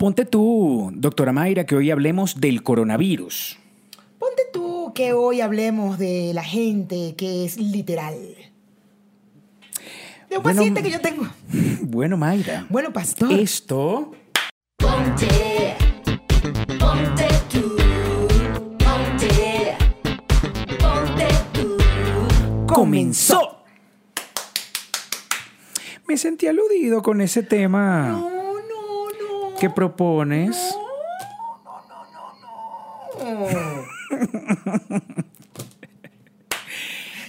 Ponte tú, doctora Mayra, que hoy hablemos del coronavirus. Ponte tú que hoy hablemos de la gente que es literal. De un Bueno, paciente que yo tengo. Bueno, Mayra. Bueno, pastor. Esto Ponte, ponte tú, ponte, ponte tú. comenzó. Me sentí aludido con ese tema No, no, no. que propones.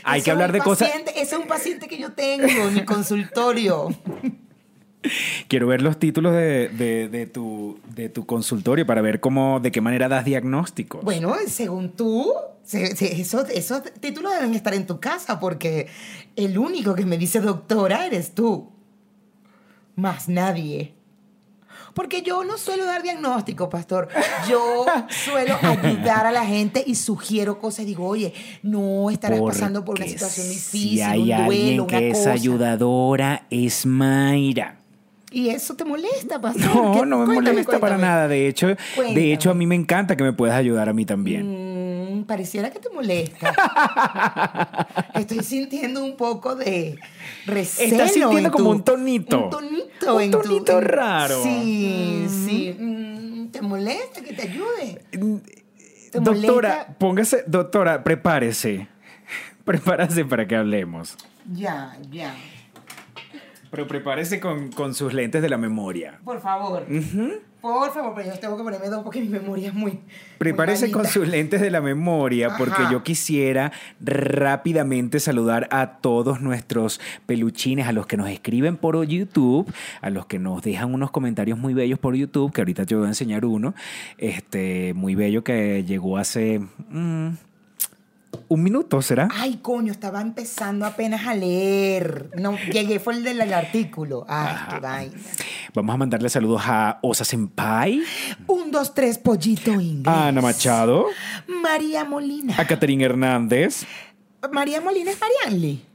Hay Ese que hablar de cosas. Ese es un paciente que yo tengo en mi consultorio. Quiero ver los títulos de, de- de tu, de tu consultorio para ver cómo, de qué manera das diagnósticos. Bueno, según tú, se- se- esos, esos títulos deben estar en tu casa porque el único que me dice doctora eres tú. Más nadie. Porque yo no suelo dar diagnóstico, pastor. Yo suelo ayudar a la gente y sugiero cosas. Digo, oye, no estarás pasando por una Porque situación difícil, Si hay un duelo, alguien una que es cosa. ayudadora, es Mayra. Y eso te molesta, pastor. No, ¿Qué- no me cuéntame, molesta para nada. De hecho, Cuéntame. de hecho, a mí me encanta que me puedas ayudar a mí también. Mm, pareciera que te molesta. Estoy sintiendo un poco de recelo. Estás sintiendo en como tu- un tonito. Un tonito. Un en tu- tonito en- raro. Sí, sí. Mm, ¿Te molesta que te ayude? ¿Te Doctora, molesta? póngase, doctora, prepárese. Prepárese para que hablemos. Ya, ya. Pero prepárese con, con sus lentes de la memoria. Por favor. Por favor, pero yo tengo que ponerme dos porque mi memoria es muy. muy Prepárese con sus lentes de la memoria porque yo quisiera rápidamente saludar a todos nuestros peluchines, a los que nos escriben por YouTube, a los que nos dejan unos comentarios muy bellos por YouTube, que ahorita te voy a enseñar uno, este, muy bello que llegó hace mm, un minuto, ¿será? Ay, coño, estaba empezando apenas a leer. No, llegué, fue el del artículo. Ay, Ajá. qué vaina. Vamos a mandarle saludos a Osa Senpai, Un, dos, tres, pollito inglés. a Ana Machado, María Molina. a Caterina Hernández, María Molina es Marianli.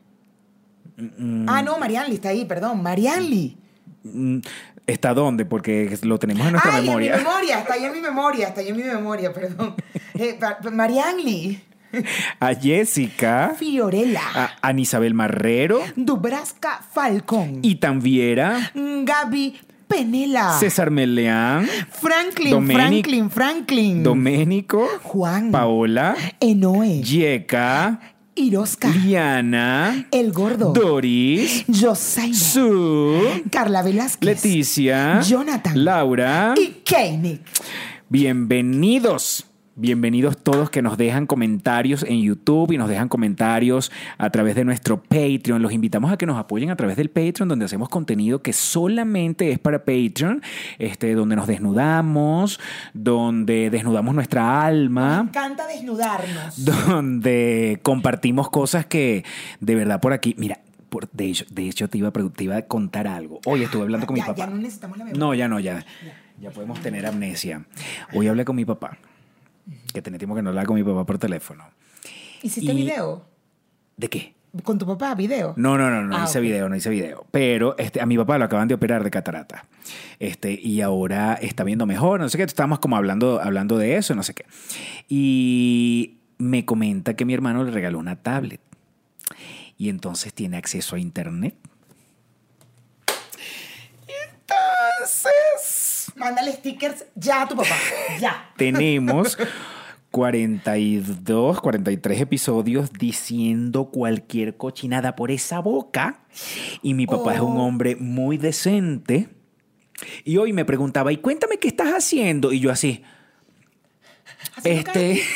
Ah, no, Marianli está ahí, perdón. Marianli. Mm, ¿Está dónde? Porque lo tenemos en nuestra Ay, memoria. en mi memoria, está ahí en mi memoria, está ahí en mi memoria, perdón. Eh, Marianli. A Jessica, Fiorella. a Ana Isabel Marrero, Dubraska Falcón. y Viera, Gaby Penela. César Meleán, Franklin, Domenic- Franklin, Franklin. Doménico, Juan. Paola, Enoe. Yeka, Irosca. Liana, El Gordo. Doris, Josaina. Su, Carla Velázquez. Leticia, Jonathan. Laura. Y Keinik. Bienvenidos. Bienvenidos todos que nos dejan comentarios en YouTube y nos dejan comentarios a través de nuestro Patreon. Los invitamos a que nos apoyen a través del Patreon, donde hacemos contenido que solamente es para Patreon, este, donde nos desnudamos, donde desnudamos nuestra Me alma, encanta desnudarnos. donde compartimos cosas que de verdad por aquí, mira, por- de, hecho, de hecho te iba, a, pregun- te iba a contar algo. Hoy estuve hablando con mi Ya- papá. Ya no necesitamos la memoria. No, ya no, ya. Ya podemos tener amnesia. Hoy hablé con mi papá, que tenía tiempo que no hablaba con mi papá por teléfono. ¿Hiciste Y- video? ¿De qué? ¿Con tu papá video? No, no, no, no Ah, hice video, no hice video. Pero este, a mi papá lo acaban de operar de catarata. Este, y ahora está viendo mejor, no sé qué. Estábamos como hablando, hablando de eso, no sé qué. Y me comenta que mi hermano le regaló una tablet. Y entonces tiene acceso a internet. Entonces, Mándale stickers ya a tu papá. Ya. tenemos 42, 43 episodios diciendo cualquier cochinada por esa boca. Y mi papá es un Oh. hombre muy decente. Y hoy me preguntaba, y cuéntame qué estás haciendo. Y yo así, Haciendo este...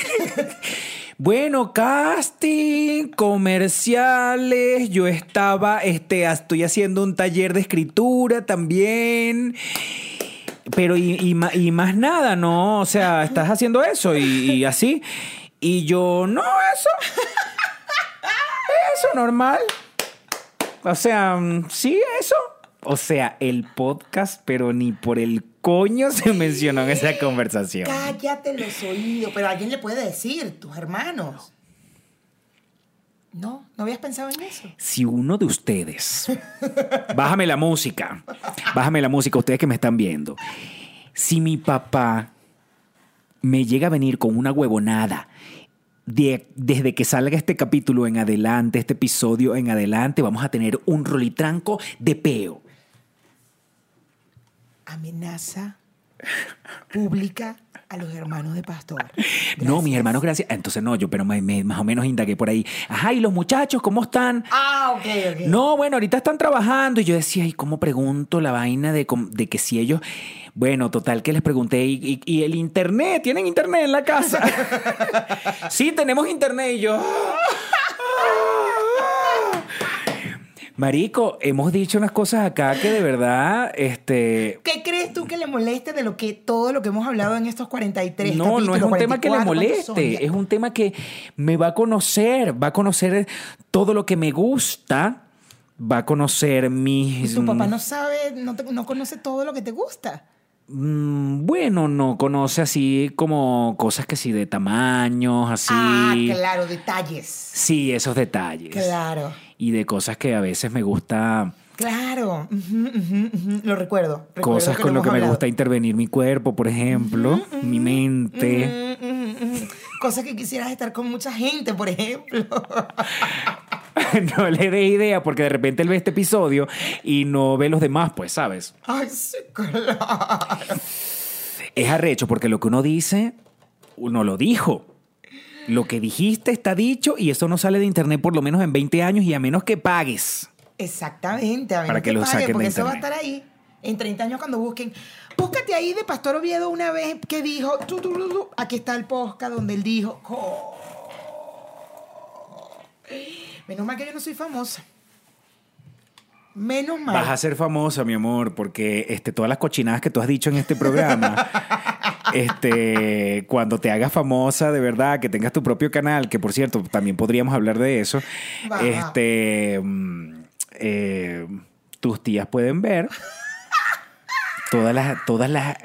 Bueno, casting, comerciales, yo estaba, este, estoy haciendo un taller de escritura también. Pero y, y y más nada, ¿no? O sea, estás haciendo eso y, y así. Y yo, no, eso. Eso, normal. O sea, mm, sí, eso. O sea, el podcast, pero ni por el coño se mencionó en esa conversación. Cállate los oídos. Pero alguien le puede decir, tus hermanos. No, no habías pensado en eso. Si uno de ustedes, bájame la música, bájame la música, ustedes que me están viendo. Si mi papá me llega a venir con una huevonada de- desde que salga este capítulo en adelante, este episodio en adelante, vamos a tener un rolitranco de peo. Amenaza pública a los hermanos de Pastor. No, mis hermanos, gracias. Ah, Entonces no, yo, pero me- me- más o menos indagué por ahí. Ajá, ¿y los muchachos cómo están? Ah, ok, ok. No, bueno, ahorita están trabajando y yo decía, ¿y cómo pregunto la vaina de, de que si ellos... Bueno, total que les pregunté, ¿y, y- y el internet? ¿Tienen internet en la casa? sí, tenemos internet y yo... "Ah". Marico, hemos dicho unas cosas acá que de verdad, este... ¿Qué crees tú que le moleste de lo que todo lo que hemos hablado en estos 43 No, no es capítulos, un tema que le 44, ¿cuántos son moleste, es un tema que me va a conocer, va a conocer todo lo que me gusta, va a conocer Y mis... tu papá no sabe, no, te- no conoce todo lo que te gusta. Mm, Bueno, no conoce así como cosas que sí de tamaños, así. Ah, claro, detalles. Sí, esos detalles. Claro, Y de cosas que a veces me gusta, claro. Lo recuerdo. recuerdo cosas con lo que me gusta intervenir mi cuerpo, por ejemplo, mi mente. Cosas que quisieras estar con mucha gente, por ejemplo. no le dé idea porque de repente él ve este episodio y no ve los demás, pues, ¿sabes? Ay, sí, claro. Es arrecho porque lo que uno dice, uno lo dijo. Lo que dijiste está dicho y eso no sale de internet por lo menos en 20 años y a menos que pagues. Exactamente, a menos Para que lo pague, saquen de porque eso va a estar ahí. En 30 años cuando busquen. Búscate ahí de Pastor Oviedo una vez que dijo, tu, tu, tu, tu. aquí está el podcast donde él dijo. Menos mal que yo no soy famosa. Menos mal. Vas a ser famosa, mi amor, porque este, todas las cochinadas que tú has dicho en este programa, este, cuando te hagas famosa de verdad, que tengas tu propio canal, que por cierto, también podríamos hablar de eso, este, mm, eh, tus tías pueden ver todas las, todas las,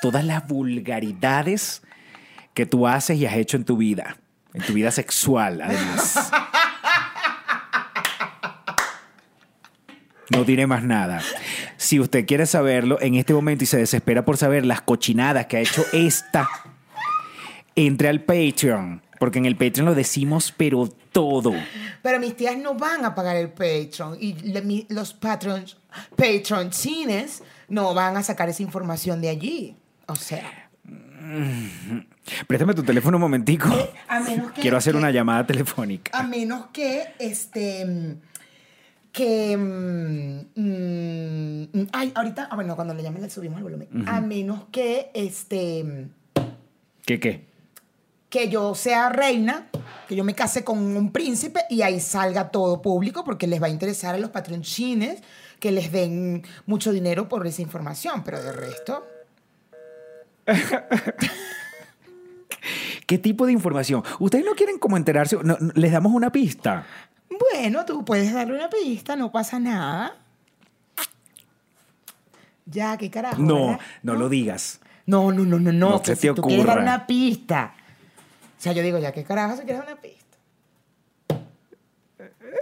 todas las vulgaridades que tú haces y has hecho en tu vida, en tu vida sexual, además. No diré más nada. Si usted quiere saberlo en este momento y se desespera por saber las cochinadas que ha hecho esta, entre al Patreon. Porque en el Patreon lo decimos, pero todo. Pero mis tías no van a pagar el Patreon y le- mi- los patrons, patroncines no van a sacar esa información de allí. O sea, Préstame tu teléfono un momentico. a menos que... Quiero hacer que- una llamada telefónica. A menos que, este, que, mm, mm, ay, ahorita, ah, bueno, cuando le llamen le subimos el volumen. A menos que, este, ¿Qué qué? que yo sea reina, que yo me case con un príncipe y ahí salga todo público porque les va a interesar a los patroncines que les den mucho dinero por esa información, pero de resto... ¿Qué tipo de información? ¿Ustedes no quieren como enterarse? No, no, ¿Les damos una pista? Bueno, tú puedes darle una pista, no pasa nada. Ya, qué carajo. No, ¿verdad? no lo digas. No, no, no, no, no. No que se si te tú quieres dar ocurra. una pista. O sea, yo digo, ya, qué carajo si quieres dar una pista.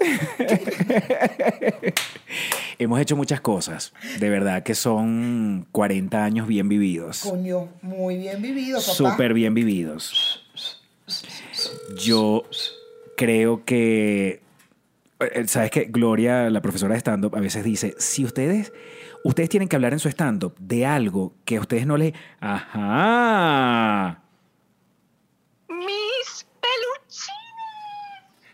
Hemos hecho muchas cosas. De verdad que son 40 años bien vividos. Coño, muy bien vivido, papá. Súper bien vividos. Yo creo que, ¿sabes qué? Gloria, la profesora de stand-up, a veces dice, si ustedes, ustedes tienen que hablar en su stand-up de algo que a ustedes no les... Ajá. Mis peluchines.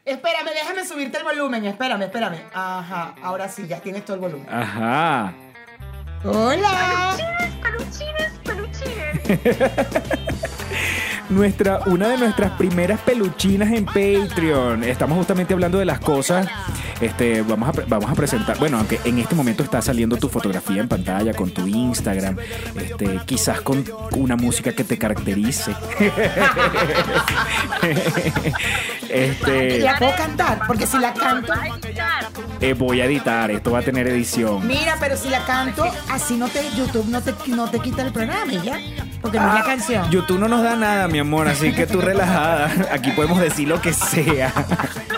Espérame, déjame subirte el volumen. Espérame, espérame. Ajá, ahora sí, ya tienes todo el volumen. Ajá. ¡Hola! Peluchines, peluchines. Nuestra, una de nuestras primeras peluchinas en Patreon. Estamos justamente hablando de las cosas. Este, vamos, a, vamos a presentar. Bueno, aunque en este momento está saliendo tu fotografía en pantalla con tu Instagram. Este, quizás con una música que te caracterice. este, ¿La puedo cantar? Porque si la canto... Eh, voy a editar. Esto va a tener edición. Mira, pero si la canto, así no te... YouTube no te, no te quita el programa, ¿y ¿ya? Porque no es la canción. YouTube no nos da nada, mi amor, así que tú relajada. Aquí podemos decir lo que sea.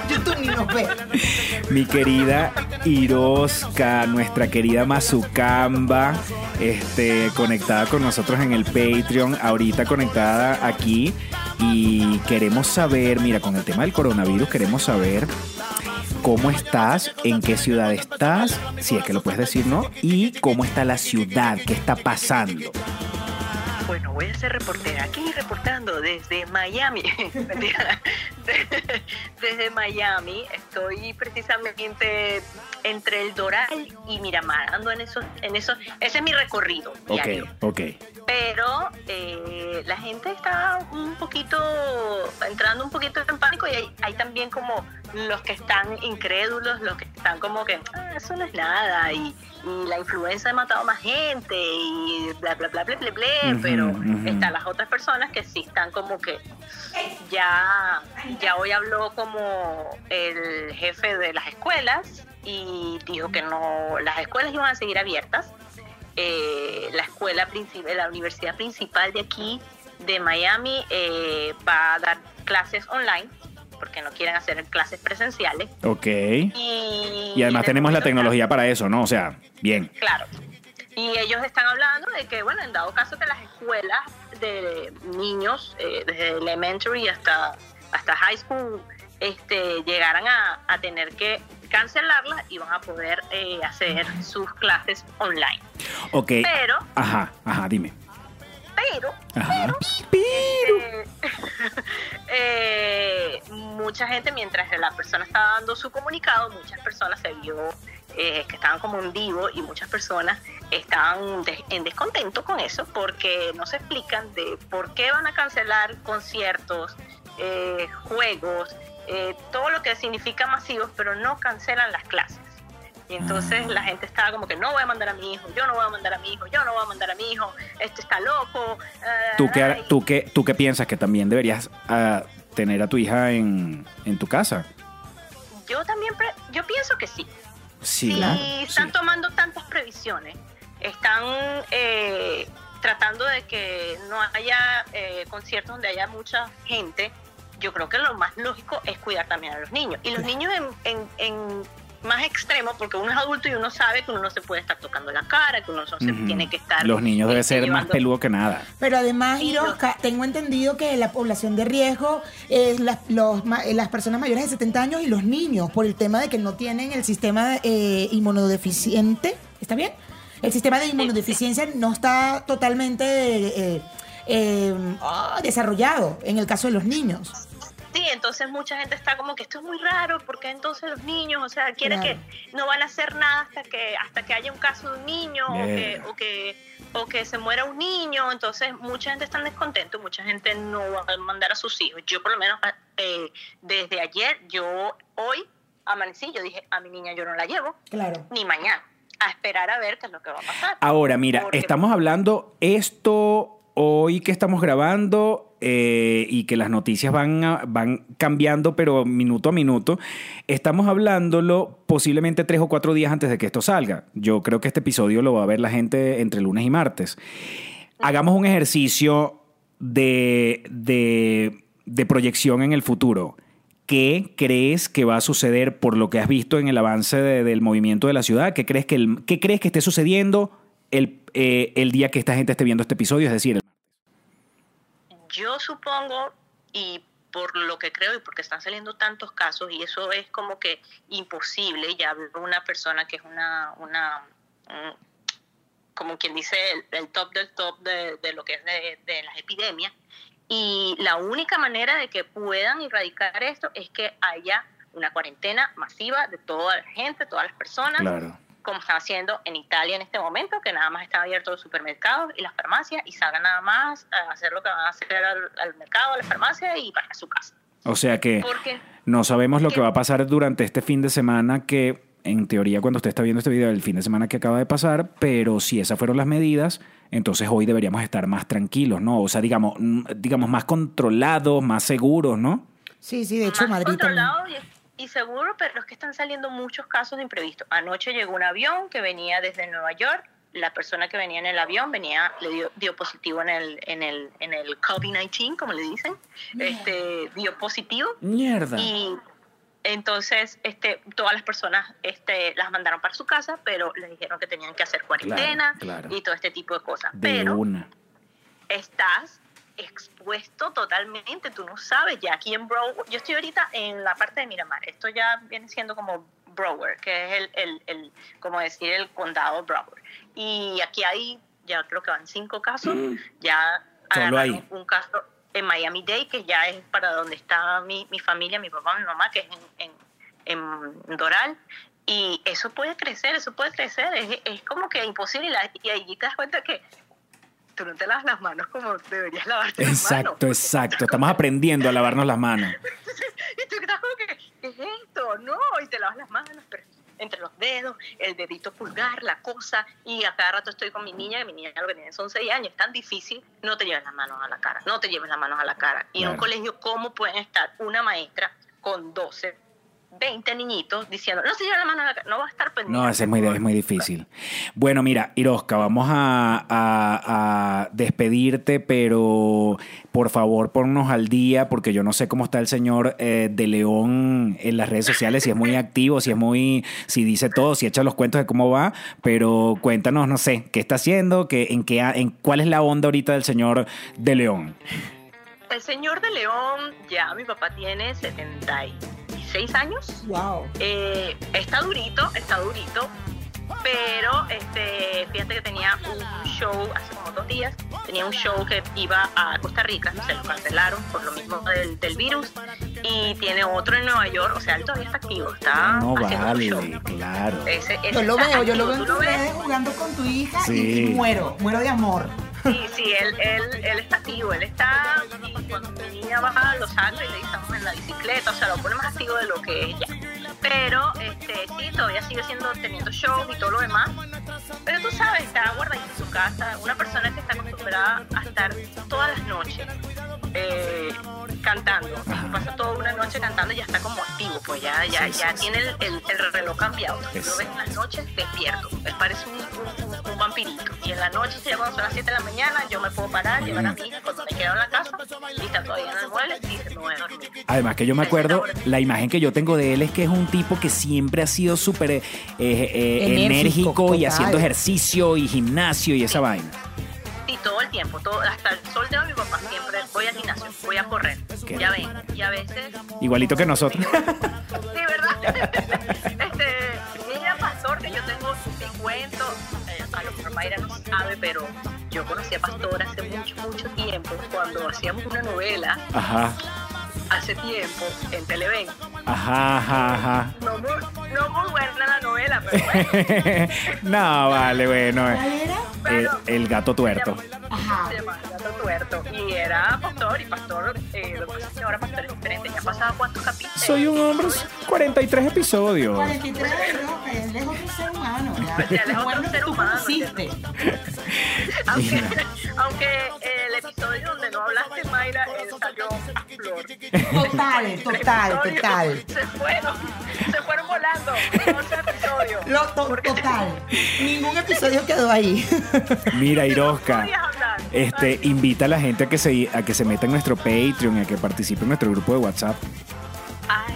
YouTube ni nos ve. Mi querida Iroska, nuestra querida Mazucamba, este, conectada con nosotros en el Patreon, ahorita conectada aquí. Y queremos saber, mira, con el tema del coronavirus, queremos saber cómo estás, en qué ciudad estás, si es que lo puedes decir, ¿no? Y cómo está la ciudad, qué está pasando. Bueno, voy a ser reportera. Aquí reportando desde Miami. Desde Miami. Estoy precisamente entre el Doral y Miramar. Ando en esos, en esos. Ese es mi recorrido Ok, diario. ok. Pero eh, la gente está un poquito, entrando un poquito en pánico y hay, hay también como los que están incrédulos, los que están como que, "Ah, eso no es nada y, y la influenza ha matado más gente y bla, bla, bla, bla, bla, bla, Ujú, pero ujú. están las otras personas que sí están como que ya, ya hoy habló como el jefe de las escuelas y dijo que no, las escuelas iban a seguir abiertas. Eh, la escuela principal, la universidad principal de aquí, de Miami, eh, va a dar clases online porque no quieren hacer clases presenciales. Ok. Y, Y además de tenemos la tecnología para eso, ¿no? O sea, bien. Claro. Y ellos están hablando de que, bueno, en dado caso que las escuelas de niños, eh, desde elementary hasta, hasta high school, este, llegaran a, a tener que cancelarlas y van a poder eh, hacer sus clases online. Ok. Pero, Ajá, ajá, dime. pero, Ajá. eh, eh, mucha gente, mientras la persona estaba dando su comunicado, muchas personas se vio eh, que estaban como en vivo y muchas personas estaban de- en descontento con eso porque no se explican de por qué van a cancelar conciertos, eh, juegos, eh, todo lo que significa masivos, pero no cancelan las clases. Y entonces la gente estaba como que no voy a mandar a mi hijo, yo no voy a mandar a mi hijo, yo no voy a mandar a mi hijo, este está loco. ah, ¿Tú qué, tú qué, tú qué piensas que también deberías ah, tener a tu hija en, en tu casa? Yo también, pre- yo pienso que sí. Sí, claro, están sí. tomando tantas previsiones, están eh, tratando de que no haya eh, conciertos donde haya mucha gente, yo creo que lo más lógico es cuidar también a los niños. Y los niños en, en- en más extremo, porque uno es adulto y uno sabe que uno no se puede estar tocando la cara, que uno no se tiene que estar... Los niños deben ser más peludos que nada. Pero además, Sí, Iroska, tengo entendido que la población de riesgo es las, los ma- eh, las personas mayores de 70 años y los niños, por el tema de que no tienen el sistema eh, inmunodeficiente. ¿Está bien? El sistema de inmunodeficiencia no está totalmente eh, eh, ah, desarrollado en el caso de los niños. Sí, entonces mucha gente está como que esto es muy raro, porque entonces los niños, o sea, quiere Claro. que no van a hacer nada hasta que hasta que haya un caso de un niño o que, o que o que se muera un niño, entonces mucha gente está descontento, mucha gente no va a mandar a sus hijos. Yo por lo menos eh, desde ayer, yo hoy amanecí, yo dije, a mi niña yo no la llevo, Claro. ni mañana, a esperar a ver qué es lo que va a pasar. Ahora, mira, Porque- estamos hablando esto hoy que estamos grabando eh, y que las noticias van, van cambiando, pero minuto a minuto. Estamos hablándolo posiblemente tres o cuatro días antes de que esto salga. Yo creo que este episodio lo va a ver la gente entre lunes y martes. Hagamos un ejercicio de, de, proyección en el futuro. ¿Qué crees que va a suceder por lo que has visto en el avance de- del movimiento de la ciudad? ¿Qué crees que, qué crees que esté sucediendo el, eh, el día que esta gente esté viendo este episodio? Es decir, Yo supongo, y por lo que creo y porque están saliendo tantos casos, y eso es como que imposible, ya una persona que es una, una como quien dice, el, el top del top de, de lo que es de, de las epidemias, y la única manera de que puedan erradicar esto es que haya una cuarentena masiva de toda la gente, todas las personas, claro. Como están haciendo en Italia en este momento, que nada más están abiertos los supermercados y las farmacias y salgan nada más a hacer lo que van a hacer al, al mercado, a la farmacia y para su casa. O sea que Porque no sabemos lo que va a pasar durante este fin de semana que, en teoría, cuando usted está viendo este video, el fin de semana que acaba de pasar, pero si esas fueron las medidas, entonces hoy deberíamos estar más tranquilos, ¿no? O sea, digamos, mm, digamos más controlados, más seguros, ¿no? Sí, sí, de hecho más Madrid también. Y, seguro, pero es que están saliendo muchos casos de imprevisto. Anoche llegó un avión que venía desde Nueva York. La persona que venía en el avión venía, le dio, dio positivo en el, en el, en el COVID-19, como le dicen. Este, dio positivo. Mierda. Y Entonces, este, todas las personas este, las mandaron para su casa, pero les dijeron que tenían que hacer cuarentena claro. y todo este tipo de cosas. De pero una. estás expuesto totalmente, tú no sabes, ya aquí en Broward, yo estoy ahorita en la parte de Miramar, esto ya viene siendo como Broward, que es el, el, el como decir, el condado Broward. Y aquí hay, ya creo que van cinco casos, ya Mm. Agarraron ahí. un caso en Miami Dade, que ya es para donde está mi, mi familia, mi papá, mi mamá, que es en, en, en Doral. Y eso puede crecer, eso puede crecer, es, es como que imposible. Y, la- y ahí te das cuenta que tú no te lavas las manos como deberías lavarte las manos. Exacto, exacto. Estamos aprendiendo a lavarnos las manos. Y tú estás como que, ¿qué es esto? No, y te lavas las manos, pero entre los dedos, el dedito pulgar, la cosa, y a cada rato estoy con mi niña, que mi niña lo que tiene son 6 años, es tan difícil, no te lleves las manos a la cara, no te lleves las manos a la cara. Y en un colegio, ¿cómo pueden estar una maestra con 12, 20 niñitos diciendo, no se lleven la mano? No va a estar pendiente. No, es muy, es muy difícil. Bueno, mira, Iroska, vamos a, a- a despedirte, pero por favor ponnos al día, porque yo no sé cómo está el señor eh, de León en las redes sociales, si es muy activo, si es muy, si dice todo, si echa los cuentos de cómo va, pero cuéntanos, no sé, qué está haciendo, qué, en qué, en cuál es la onda ahorita del señor de León. El señor de León, ya mi papá tiene 76 años. Wow. Eh, está durito, está durito, pero este, fíjate que tenía un show hace como dos días, tenía un show que iba a Costa Rica, se lo cancelaron por lo mismo del, del virus, y tiene otro en Nueva York, o sea, él todavía está activo, está No haciendo su show. vale, claro. Ese- ese Yo lo veo, yo lo veo en jugando con tu hija y, muero, muero de amor. Sí, sí, él, él, él está activo, él está, cuando mi niña baja lo saca y le estamos en la bicicleta, o sea, lo pone más activo de lo que es ya. Pero, este, sí, todavía sigue siendo, teniendo shows y todo lo demás. Pero tú sabes, está guardadito en su casa, una persona que está acostumbrada a estar todas las noches eh, cantando, pasa toda una noche cantando y ya está como activo, pues ya, ya, Sí, sí, ya sí. tiene el, el- el reloj cambiado. Lo ves en las noches despierto, él parece un, un- un vampirito. Y en la noche, ya cuando son las 7 de la mañana, yo me puedo parar, llevar a mi hija cuando me quedo en la casa y está todavía en el mueble y voy a dormir. Además que yo me acuerdo, la imagen que yo tengo de él es que es un tipo que siempre ha sido súper eh, eh, Enérgico, enérgico y haciendo ejercicio y gimnasio y esa vaina. Todo el tiempo, todo, hasta el sol de hoy mi papá siempre voy al gimnasio, voy a correr. Qué ya ven, y a veces Igualito que nosotros. Sí, ¿verdad? este, ella pastor que yo tengo mi cuento, eh, a lo mejor Mayra no sabe, pero yo conocí a Pastor hace mucho, mucho tiempo, cuando hacíamos una novela, Ajá, hace tiempo, en Televen. ajá, ajá, ajá. No muy, no muy buena la novela, pero bueno. no, vale, bueno. ¿Cuál era? El, el gato tuerto. Ajá. Se llamaba Gato Tuerto. Y era pastor, y pastor, eh, lo que pasa es que ahora pastor es diferente. Ya pasado cuántos capítulos. Soy un hombre, 43 episodios. 43 no, él es otro ser humano. ya. Ya él es otro ser humano. Aunque, aunque el episodio donde no hablaste, Mayra, él salió Total, total, total. Se fueron, se fueron volando. Todo ese episodio. Lo, to- Porque total. Ningún episodio quedó ahí. Mira, hablar. Este, invita a la gente a que se a que se meta en nuestro Patreon y a que participe en nuestro grupo de WhatsApp. Ay,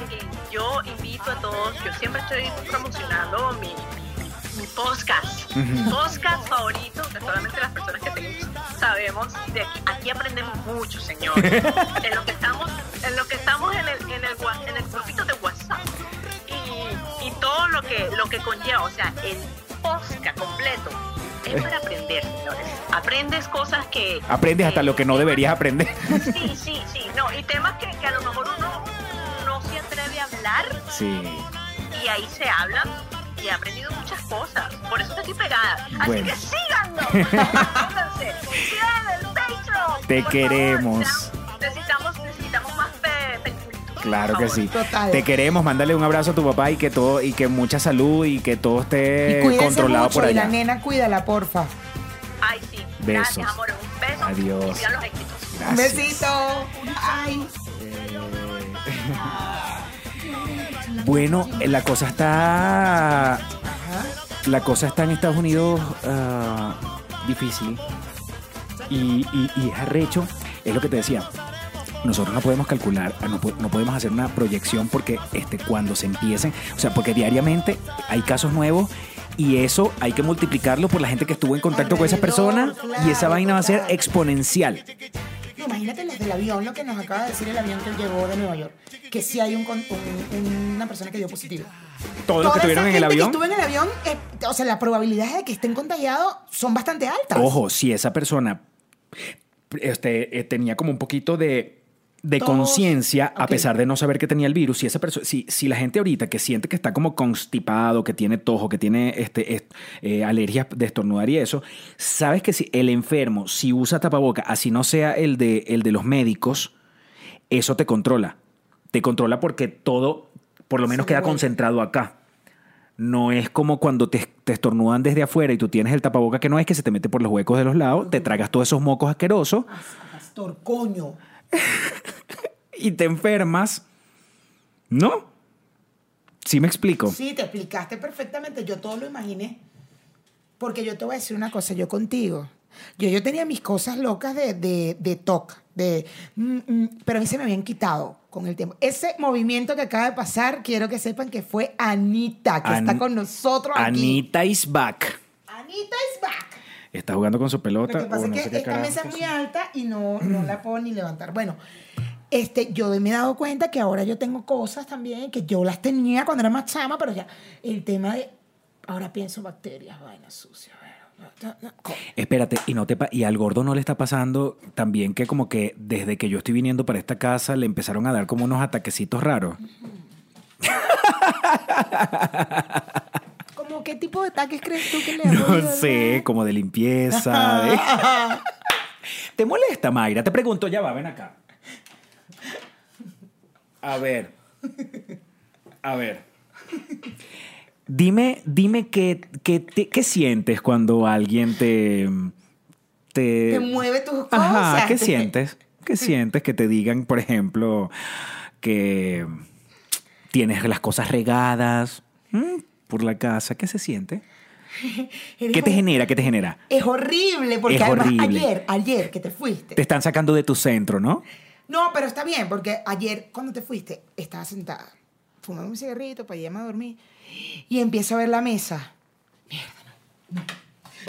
yo invito a todos, yo siempre estoy podcast, podcast favorito, que solamente las personas que tenemos sabemos. De aquí, aquí aprendemos mucho, señores. en lo que estamos, en lo que estamos en el, en el, en el grupito de WhatsApp y, y todo lo que, lo que conlleva, o sea, el podcast completo. Es para aprender, señores. Aprendes cosas que... Aprendes hasta lo que no deberías aprender. Sí, sí, sí. No, y temas que, que a lo mejor uno no se atreve a hablar Sí. y ahí se hablan y he aprendido muchas cosas. Por eso estoy pegada. Así Bueno. que síganos. El Patreon. Te queremos. Favor. Necesitamos, necesitamos más peculitos, Claro que sí. Total. Te queremos, mándale un abrazo a tu papá y que todo y que mucha salud y que todo esté controlado mucho por y la allá. nena cuídala, porfa. Ay, sí. Besos. Gracias, amor. Un beso. Adiós. Y sigan los éxitos. Un Gracias. besito. Ay. Bueno, la cosa está la cosa está en Estados Unidos ah, difícil y, y, y es arrecho, es lo que te decía. nosotros no podemos calcular, no, no podemos hacer una proyección porque este, cuando se empiecen, o sea, porque diariamente hay casos nuevos y eso hay que multiplicarlo por la gente que estuvo en contacto con esa persona y esa vaina va a ser exponencial. No, imagínate los del avión, lo que nos acaba de decir el avión que llegó de Nueva York. Que sí hay un, una persona que dio positivo. Todos los que estuvieron en el avión. que estuvo en el avión, eh, o sea, las probabilidades de que estén contagiados son bastante altas. Ojo, si esa persona este, eh, tenía como un poquito de, de conciencia, a pesar de no saber que tenía el virus, si esa persona, si, si la gente ahorita que siente que está como constipado, que tiene tojo, que tiene este, est- eh, alergias de estornudar y eso, sabes que si el enfermo, si usa tapaboca, así no sea el de, el de los médicos, eso te controla. Te controla porque todo, por lo menos, queda concentrado acá. No es como cuando te, te estornudan desde afuera y tú tienes el tapaboca que no es que se te mete por los huecos de los lados, te tragas todos esos mocos asquerosos Pastor, coño. y te enfermas. ¿No? ¿Sí me explico? Sí, te explicaste perfectamente. Yo todo lo imaginé. Porque yo te voy a decir una cosa, yo contigo. Yo, yo tenía mis cosas locas de, de, de TOC, de, mm, mm, pero a mí se me habían quitado con el tiempo. Ese movimiento que acaba de pasar, quiero que sepan que fue Anita, que An- está con nosotros aquí. Anita is back. Anita is back. Está jugando con su Lo pelota. que pasa o no es que esta mesa es muy alta y no, no la puedo ni levantar. Bueno, este, yo me he dado cuenta que ahora yo tengo cosas también que yo las tenía cuando era más chama, pero ya el tema de ahora pienso bacterias, vainas sucias. no, no, Espérate, y, no te pa- y al gordo no le está pasando también que como que desde que yo estoy viniendo para esta casa le empezaron a dar como unos ataquecitos raros. ¿Cómo qué tipo de ataques crees tú que le No sé, dar? como de limpieza. de- ¿Te molesta, Mayra? Te pregunto, ya va, ven acá. A ver. A ver. Dime, dime qué, qué, te- qué sientes cuando alguien te. Te, Te mueve tus Ajá, cosas. ¿qué sientes? ¿Qué sientes que te digan, por ejemplo, que tienes las cosas regadas mm, por la casa? ¿Qué se siente? ¿Qué te genera? ¿Qué te genera? Es horrible, porque Es además horrible. ayer, ayer que te fuiste. Te están sacando de tu centro, ¿no? No, pero está bien, porque ayer cuando te fuiste, estaba sentada, fumando un cigarrito para irme a dormir, y empiezo a ver la mesa. Mierda, no. no.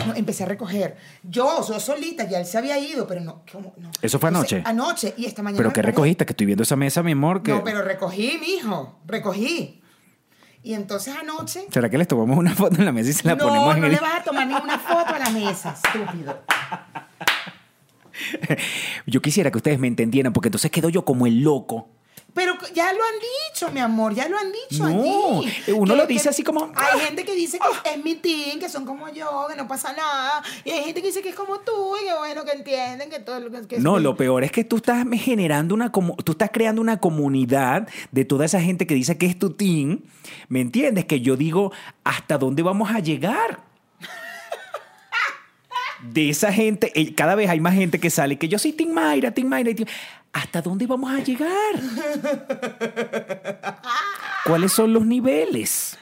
No, empecé a recoger. Yo, yo solita, ya él se había ido, pero no. ¿cómo? no. ¿Eso fue Entonces, anoche? Anoche, y esta mañana. ¿Pero qué recogiste? Que estoy viendo esa mesa, mi amor. Que... No, pero recogí, mijo, recogí. Y entonces anoche. ¿Será que les tomamos una foto en la mesa y se la no, ponemos en no el... le vas a tomar ninguna foto a la mesa, estúpido. Yo quisiera que ustedes me entendieran, porque entonces quedo yo como el loco. Pero ya lo han dicho, mi amor, ya lo han dicho No, allí. eh, uno lo dice así como, Hay "Ah". gente que dice que es mi team, que son como yo, que no pasa nada. Y hay gente que dice que es como tú, y que bueno, que entienden que todo lo que... No, lo peor es que tú estás generando una tú estás creando una comunidad de toda esa gente que dice que es tu team, ¿me entiendes? Que yo digo, ¿hasta dónde vamos a llegar? De esa gente, eh, cada vez hay más gente que sale que yo soy Team Mayra, Team Mayra, Team- ¿hasta dónde vamos a llegar? ¿Cuáles son los niveles?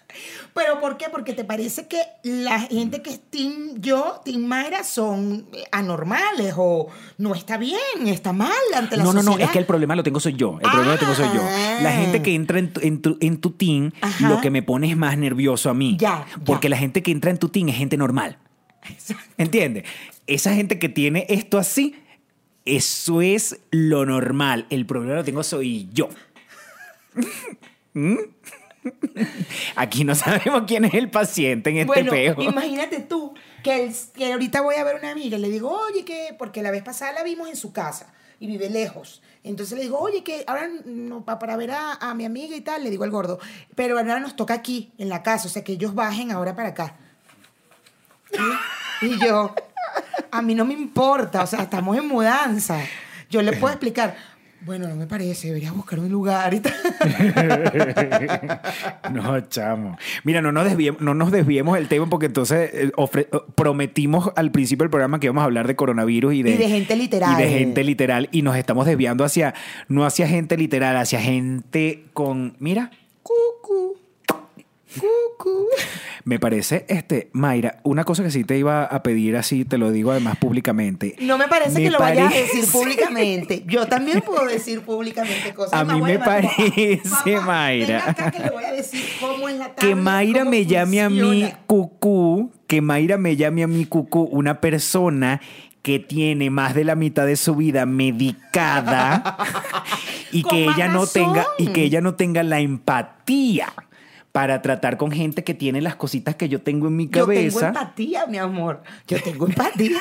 ¿Pero por qué? Porque te parece que la gente que es team yo, team Mayra, son eh, anormales o no está bien, está mal ante la No, no, no, sociedad. es que el problema lo tengo soy yo. El problema lo tengo soy yo. La gente que entra en tu, en tu, en tu team, Ajá. lo que me pone es más nervioso a mí. Ya, ya. Porque la gente que entra en tu team es gente normal. ¿Entiendes? Esa gente que tiene esto así, eso es lo normal. El problema lo tengo soy yo. ¿Mm? Aquí no sabemos quién es el paciente en este bueno, peo. imagínate tú que, el- que ahorita voy a ver a una amiga y le digo, oye, que porque la vez pasada la vimos en su casa y vive lejos. Entonces le digo, oye, que ahora no, pa- para ver a, a mi amiga y tal, le digo al gordo, pero ahora nos toca aquí, en la casa, o sea, que ellos bajen ahora para acá. Y yo, a mí no me importa, o sea, estamos en mudanza. Yo le puedo explicar, bueno, no me parece, deberías buscar un lugar y tal. No, chamo. Mira, no nos desviemos, no nos desviemos del tema porque entonces eh, ofre- eh, prometimos al principio del programa que íbamos a hablar de coronavirus y de, Y de gente literal. Y de gente literal. Y nos estamos desviando hacia, no hacia gente literal, hacia gente con, mira, Cucu. Cucú. Me parece, este, Mayra, una cosa que sí te iba a pedir así, te lo digo además públicamente. No me parece Me que lo vayas a decir públicamente. Yo también puedo decir públicamente cosas. A mí me parece, Mayra. acá que le voy a decir cómo es la Que Mayra me llame a mí cucú, que Mayra me llame a mí cucú, una persona que tiene más de la mitad de su vida medicada y que ella no tenga y que ella no tenga la empatía para tratar con gente que tiene las cositas que yo tengo en mi Yo tengo cabeza. empatía, mi amor. Yo tengo empatía.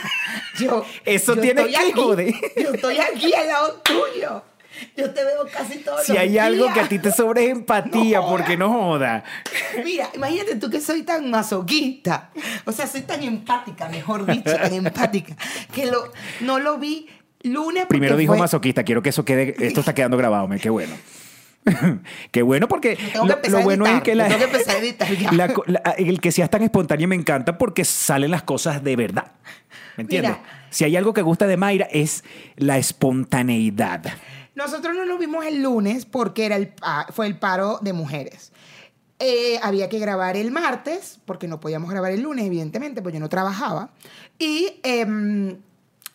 Yo, Eso yo estoy que joder. Yo estoy aquí al lado tuyo. Yo te veo casi todos Si los hay algo días. que a ti te sobra es empatía, No porque no joda. Mira, imagínate tú que soy tan masoquista. O sea, soy tan empática, mejor dicho, tan empática. Que lo, no lo vi lunes. Primero dijo fue- masoquista, quiero que eso quede, esto está quedando grabado, me qué bueno. qué bueno porque Tengo que lo, bueno es que, la- tengo que la la- el que seas tan espontáneo me encanta porque salen las cosas de verdad. ¿Me entiendes? Mira. Si hay algo que gusta de Mayra es la espontaneidad. Nosotros no nos vimos el lunes porque era el, fue el paro de mujeres. Eh, había que grabar el martes, porque no podíamos grabar el lunes, evidentemente, pues yo no trabajaba. Y em,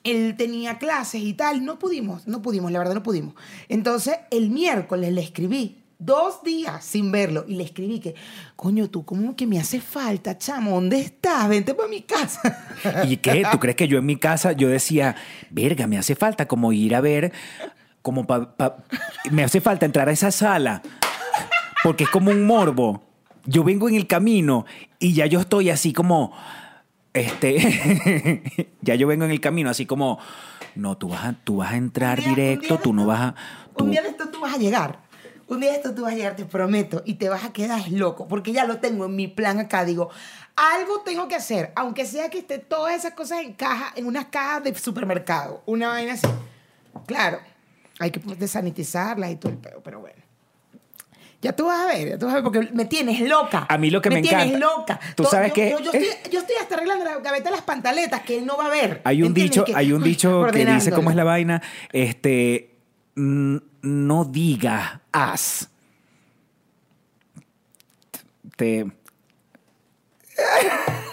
él tenía clases y tal. No pudimos, no pudimos, la verdad no pudimos. Entonces, el miércoles le escribí. Dos días sin verlo. Y le escribí que, coño, tú como que me hace falta, chamo, ¿dónde estás? Vente para mi casa. ¿Y qué? ¿Tú crees que yo en mi casa yo decía, verga, me hace falta como ir a ver, como pa, pa- me hace falta entrar a esa sala, porque es como un morbo. Yo vengo en el camino y ya yo estoy así como, este, ya yo vengo en el camino así como, no, tú vas a, tú vas a entrar día- directo, tú no vas a... tú- Un día de esto tú vas a llegar. Un día de esto tú vas a llegar, te prometo. Y te vas a quedar loco. Porque ya lo tengo en mi plan acá. Digo, algo tengo que hacer. Aunque sea que esté todas esas cosas en caja, en unas cajas de supermercado. Una vaina así. Claro. Hay que desanitizarlas y todo el pedo. Pero bueno. Ya tú vas a ver, ya tú vas a ver, porque me tienes loca. A mí lo que me tienes encanta- loca. tú sabes yo, que- Yo, yo estoy, yo estoy hasta arreglando la gaveta de las pantaletas que él no va a ver. Hay un dicho, Que- hay un dicho que dice cómo es la vaina, este, no digas as. Te...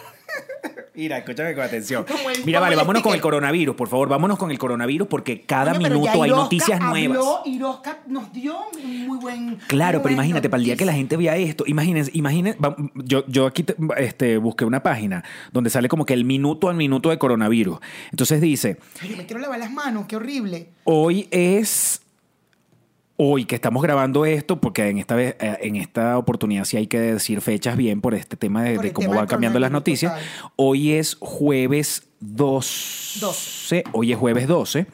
Mira, escúchame con atención. El- Mira, vale, vámonos con el coronavirus, por favor, vámonos con el coronavirus porque cada minuto hay noticias habló, nuevas. Nos dio un muy buen. Claro, muy pero imagínate, para el día que la noticia. gente vea esto, imagínense, imagínense, yo, yo aquí te- este, busqué una página donde sale como que el minuto al minuto de coronavirus. Entonces dice, Ay, me quiero lavar las manos, qué horrible. Hoy es. Hoy que estamos grabando esto, porque en esta, vez, eh, en esta oportunidad sí hay que decir fechas bien por este tema de, cómo tema van cambiando las noticias. total. Hoy es jueves 12. Hoy es jueves 12.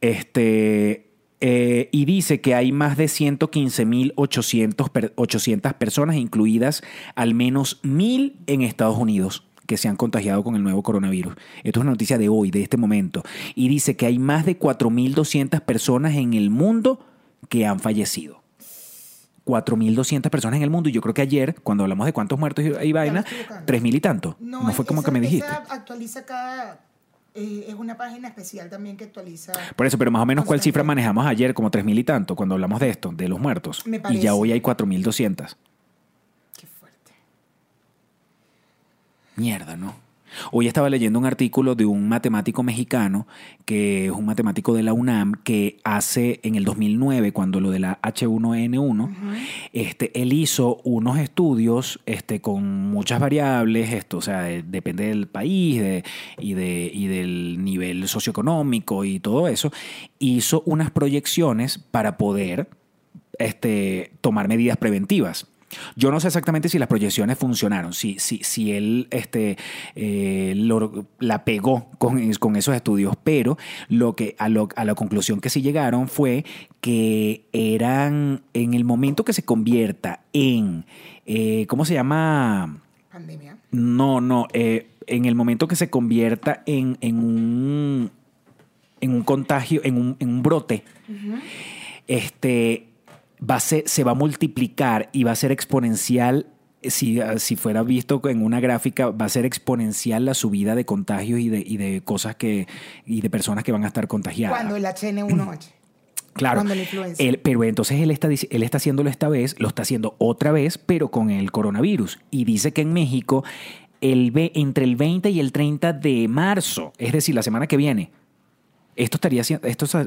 Este. eh, y dice que hay más de 115.800 per- 800 personas, incluidas al menos 1.000 en Estados Unidos, que se han contagiado con el nuevo coronavirus. Esto es una noticia de hoy, de este momento. Y dice que hay más de 4.200 personas en el mundo que han fallecido. 4.200 personas en el mundo. Y yo creo que ayer, cuando hablamos de cuántos muertos y, vaina, estoy buscando. 3.000 y tanto. No, fue como esa- que me dijiste. actualiza cada. eh, es una página especial también que actualiza. Por eso, pero más o menos, ¿cuál cifra manejamos ayer? Como 3.000 y tanto, cuando hablamos de esto, de los muertos. Me y ya hoy hay 4.200. Qué fuerte. Mierda, ¿no? Hoy estaba leyendo un artículo de un matemático mexicano, que es un matemático de la UNAM, que hace en el 2009, cuando lo de la H1N1, este, él hizo unos estudios este, con muchas variables, esto, o sea, de- depende del país de- y, de, y del nivel socioeconómico y todo eso, hizo unas proyecciones para poder este, tomar medidas preventivas. Yo no sé exactamente si las proyecciones funcionaron, si, si, si él este, eh, lo- la pegó con, con esos estudios, pero lo que, a, lo- a la conclusión que sí llegaron fue que eran en el momento que se convierta en, eh, ¿cómo se llama? Pandemia. No, no, eh, en el momento que se convierta en, en un, en un contagio, en un, en un brote, este, va a ser, se va a multiplicar y va a ser exponencial. Si, si fuera visto en una gráfica, va a ser exponencial la subida de contagios y de, y de cosas que, y de personas que van a estar contagiadas. Cuando el HN1H. Claro. Cuando la influencia. Él- pero entonces él está, él está haciéndolo esta vez, lo está haciendo otra vez, pero con el coronavirus. Y dice que en México, el, entre el 20 y el 30 de marzo, es decir, la semana que viene, esto estaría esto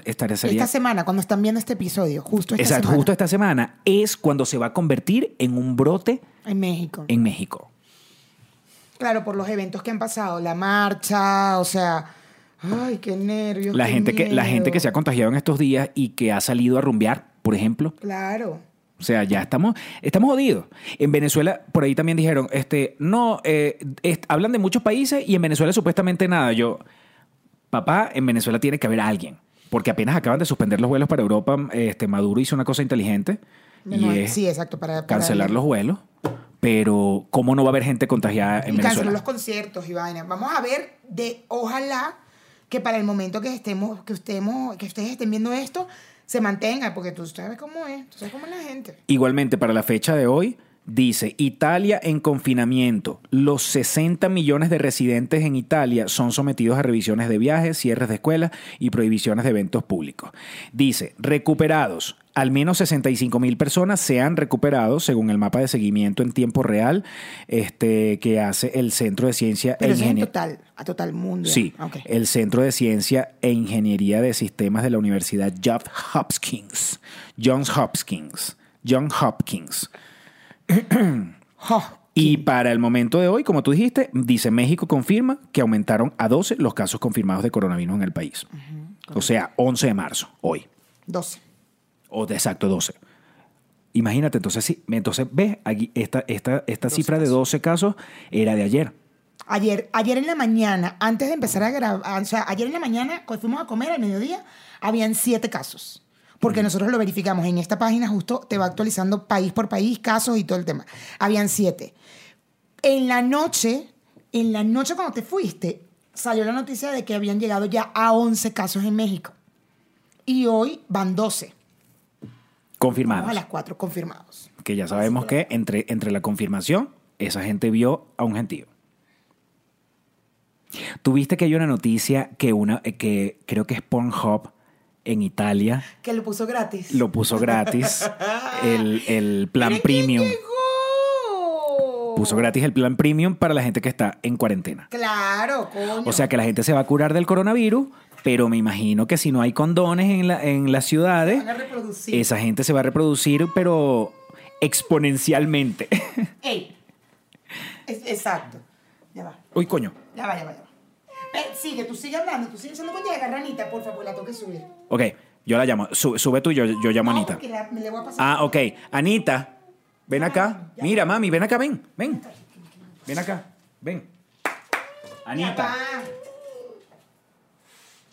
estaría sería- Esta semana, cuando están viendo este episodio, justo esta Exacto, semana, justo esta semana, es cuando se va a convertir en un brote en México. en México. Claro, por los eventos que han pasado, la marcha, o sea, ay, qué nervios. La qué gente, que, la gente que se ha contagiado en estos días y que ha salido a rumbear, por ejemplo, Claro. O sea, ya estamos, estamos jodidos. En Venezuela, por ahí también dijeron, este, no, eh, hablan de muchos países y en Venezuela supuestamente nada. Yo, papá, en Venezuela tiene que haber alguien. Porque apenas acaban de suspender los vuelos para Europa, este, Maduro hizo una cosa inteligente No, y es sí, exacto, para, para- cancelar los vuelos. Pero, ¿cómo no va a haber gente contagiada en y cancelar Venezuela? los conciertos y vaina. Vamos a ver de ojalá que para el momento que estemos, que estemos, que ustedes estén viendo esto, se mantenga, porque tú sabes cómo es, tú sabes cómo es la gente. Igualmente, para la fecha de hoy, dice Italia en confinamiento. Los 60 millones de residentes en Italia son sometidos a revisiones de viajes, cierres de escuelas y prohibiciones de eventos públicos. Dice, recuperados. Al menos 65 mil personas se han recuperado según el mapa de seguimiento en tiempo real este, que hace el Centro de Ciencia Pero e es en Ingeniería. total, a total mundo. Sí, Ok. el Centro de Ciencia e Ingeniería de Sistemas de la Universidad Johns Hopkins. Johns Hopkins. John Hopkins. Y para el momento de hoy, como tú dijiste, dice México confirma que aumentaron a 12 los casos confirmados de coronavirus en el país. o sea, 11 de marzo, hoy. 12. O de exacto 12. Imagínate, entonces sí, entonces ves, aquí esta, esta, esta cifra de 12 casos era de ayer. Ayer, ayer en la mañana, antes de empezar a grabar, o sea, ayer en la mañana, cuando fuimos a comer al mediodía, habían siete casos. Porque nosotros lo verificamos en esta página, justo te va actualizando país por país, casos y todo el tema. Habían siete. En la noche, en la noche cuando te fuiste, salió la noticia de que habían llegado ya a 11 casos en México. Y hoy van 12. Confirmados. Vamos a las 4 confirmados. Que ya sabemos que entre, entre la confirmación, esa gente vio a un gentío. Tuviste que hay una noticia que una eh, que creo que es Pornhub en Italia Que lo puso gratis. lo puso gratis el, el plan premium. llegó. Puso gratis el plan premium para la gente que está en cuarentena. Claro, coño. O sea que la gente se va a curar del coronavirus, pero me imagino que si no hay condones en, la- en las ciudades, van a reproducir. esa gente se va a reproducir, pero exponencialmente. Ey. Es- exacto. Ya va. Uy, coño. Ya va, ya va, ya va. Ve, sigue, tú sigue hablando, tú sigue haciendo cuando llega Ranita, por favor, la tengo que subir. Ok, yo la llamo. Su- sube tú, yo, yo llamo a Anita. porque la- me le voy a pasar. Ah, ok. Anita, ven acá. Mira, mami, ven acá, ven, ven. Ven acá, ven. Anita,